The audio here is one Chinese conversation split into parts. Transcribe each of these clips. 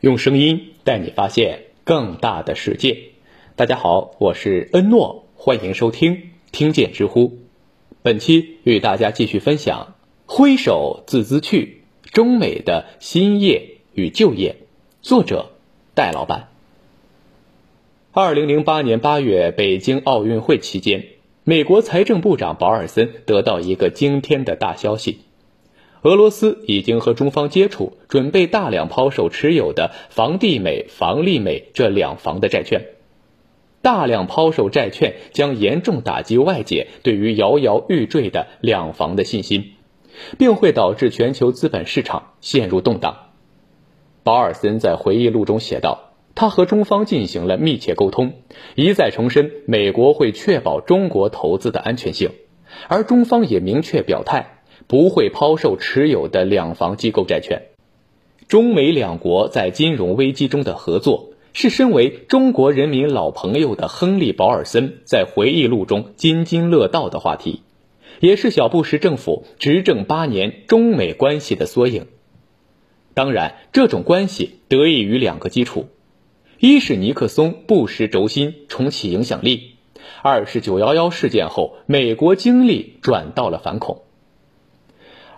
用声音带你发现更大的世界。大家好，我是恩诺，欢迎收听听见知乎。本期与大家继续分享《挥手自兹去：中美的新业与旧业》，作者戴老板。二零零八年八月，北京奥运会期间，美国财政部长保尔森得到一个惊天的大消息。俄罗斯已经和中方接触，准备大量抛售持有的房地美、房利美这两房的债券。大量抛售债券将严重打击外界对于摇摇欲坠的两房的信心，并会导致全球资本市场陷入动荡。保尔森在回忆录中写道：“他和中方进行了密切沟通，一再重申美国会确保中国投资的安全性，而中方也明确表态。”不会抛售持有的两房机构债券。中美两国在金融危机中的合作，是身为中国人民老朋友的亨利·保尔森在回忆录中津津乐道的话题，也是小布什政府执政八年中美关系的缩影。当然，这种关系得益于两个基础：一是尼克松不时轴心重启影响力；二是九幺幺事件后，美国精力转到了反恐。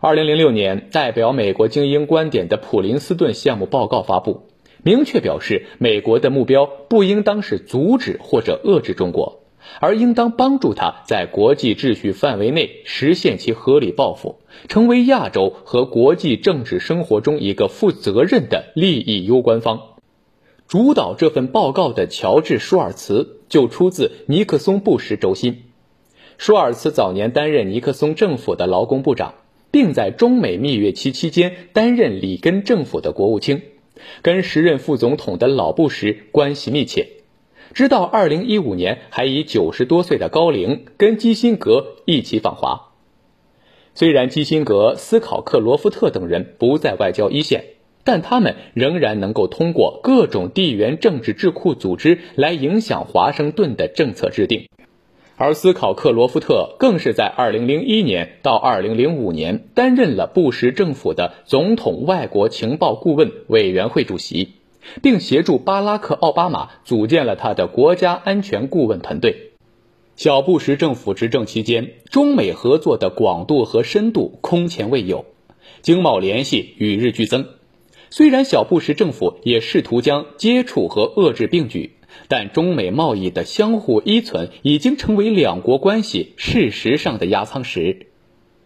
二零零六年，代表美国精英观点的普林斯顿项目报告发布，明确表示，美国的目标不应当是阻止或者遏制中国，而应当帮助他在国际秩序范围内实现其合理抱负，成为亚洲和国际政治生活中一个负责任的利益攸关方。主导这份报告的乔治·舒尔茨就出自尼克松布什轴心。舒尔茨早年担任尼克松政府的劳工部长。并在中美蜜月期期间担任里根政府的国务卿，跟时任副总统的老布什关系密切。直到2015年，还以九十多岁的高龄跟基辛格一起访华。虽然基辛格、斯考克罗夫特等人不在外交一线，但他们仍然能够通过各种地缘政治智库组织来影响华盛顿的政策制定。而斯考克罗夫特更是在2001年到2005年担任了布什政府的总统外国情报顾问委员会主席，并协助巴拉克·奥巴马组建了他的国家安全顾问团队。小布什政府执政期间，中美合作的广度和深度空前未有，经贸联系与日俱增。虽然小布什政府也试图将接触和遏制并举。但中美贸易的相互依存已经成为两国关系事实上的压舱石，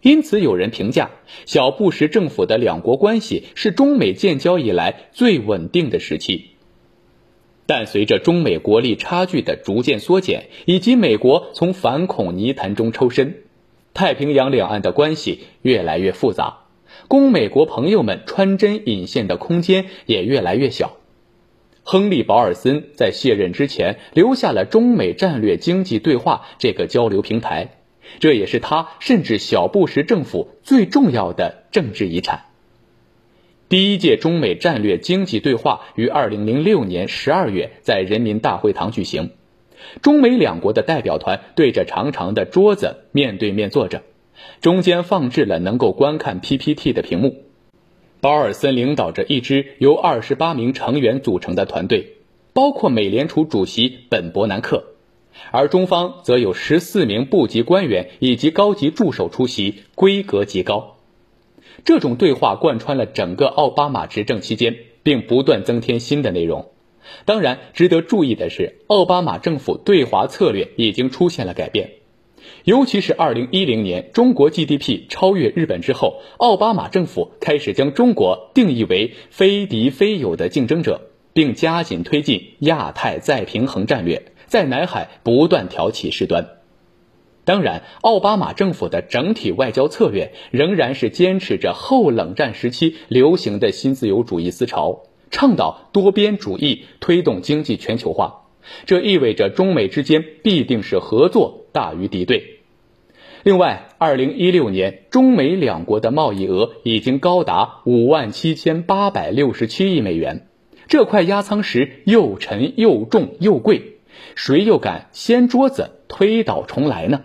因此有人评价小布什政府的两国关系是中美建交以来最稳定的时期。但随着中美国力差距的逐渐缩减，以及美国从反恐泥潭中抽身，太平洋两岸的关系越来越复杂，供美国朋友们穿针引线的空间也越来越小。亨利·保尔森在卸任之前留下了中美战略经济对话这个交流平台，这也是他甚至小布什政府最重要的政治遗产。第一届中美战略经济对话于2006年12月在人民大会堂举行，中美两国的代表团对着长长的桌子面对面坐着，中间放置了能够观看 PPT 的屏幕。保尔森领导着一支由二十八名成员组成的团队，包括美联储主席本·伯南克，而中方则有十四名部级官员以及高级助手出席，规格极高。这种对话贯穿了整个奥巴马执政期间，并不断增添新的内容。当然，值得注意的是，奥巴马政府对华策略已经出现了改变。尤其是2010年中国 GDP 超越日本之后，奥巴马政府开始将中国定义为非敌非友的竞争者，并加紧推进亚太再平衡战略，在南海不断挑起事端。当然，奥巴马政府的整体外交策略仍然是坚持着后冷战时期流行的新自由主义思潮，倡导多边主义，推动经济全球化。这意味着中美之间必定是合作大于敌对。另外，二零一六年中美两国的贸易额已经高达五万七千八百六十七亿美元，这块压舱石又沉又重又贵，谁又敢掀桌子推倒重来呢？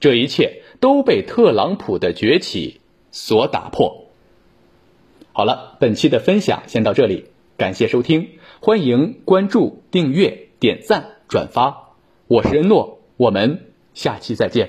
这一切都被特朗普的崛起所打破。好了，本期的分享先到这里。感谢收听，欢迎关注、订阅、点赞、转发。我是恩诺，我们下期再见。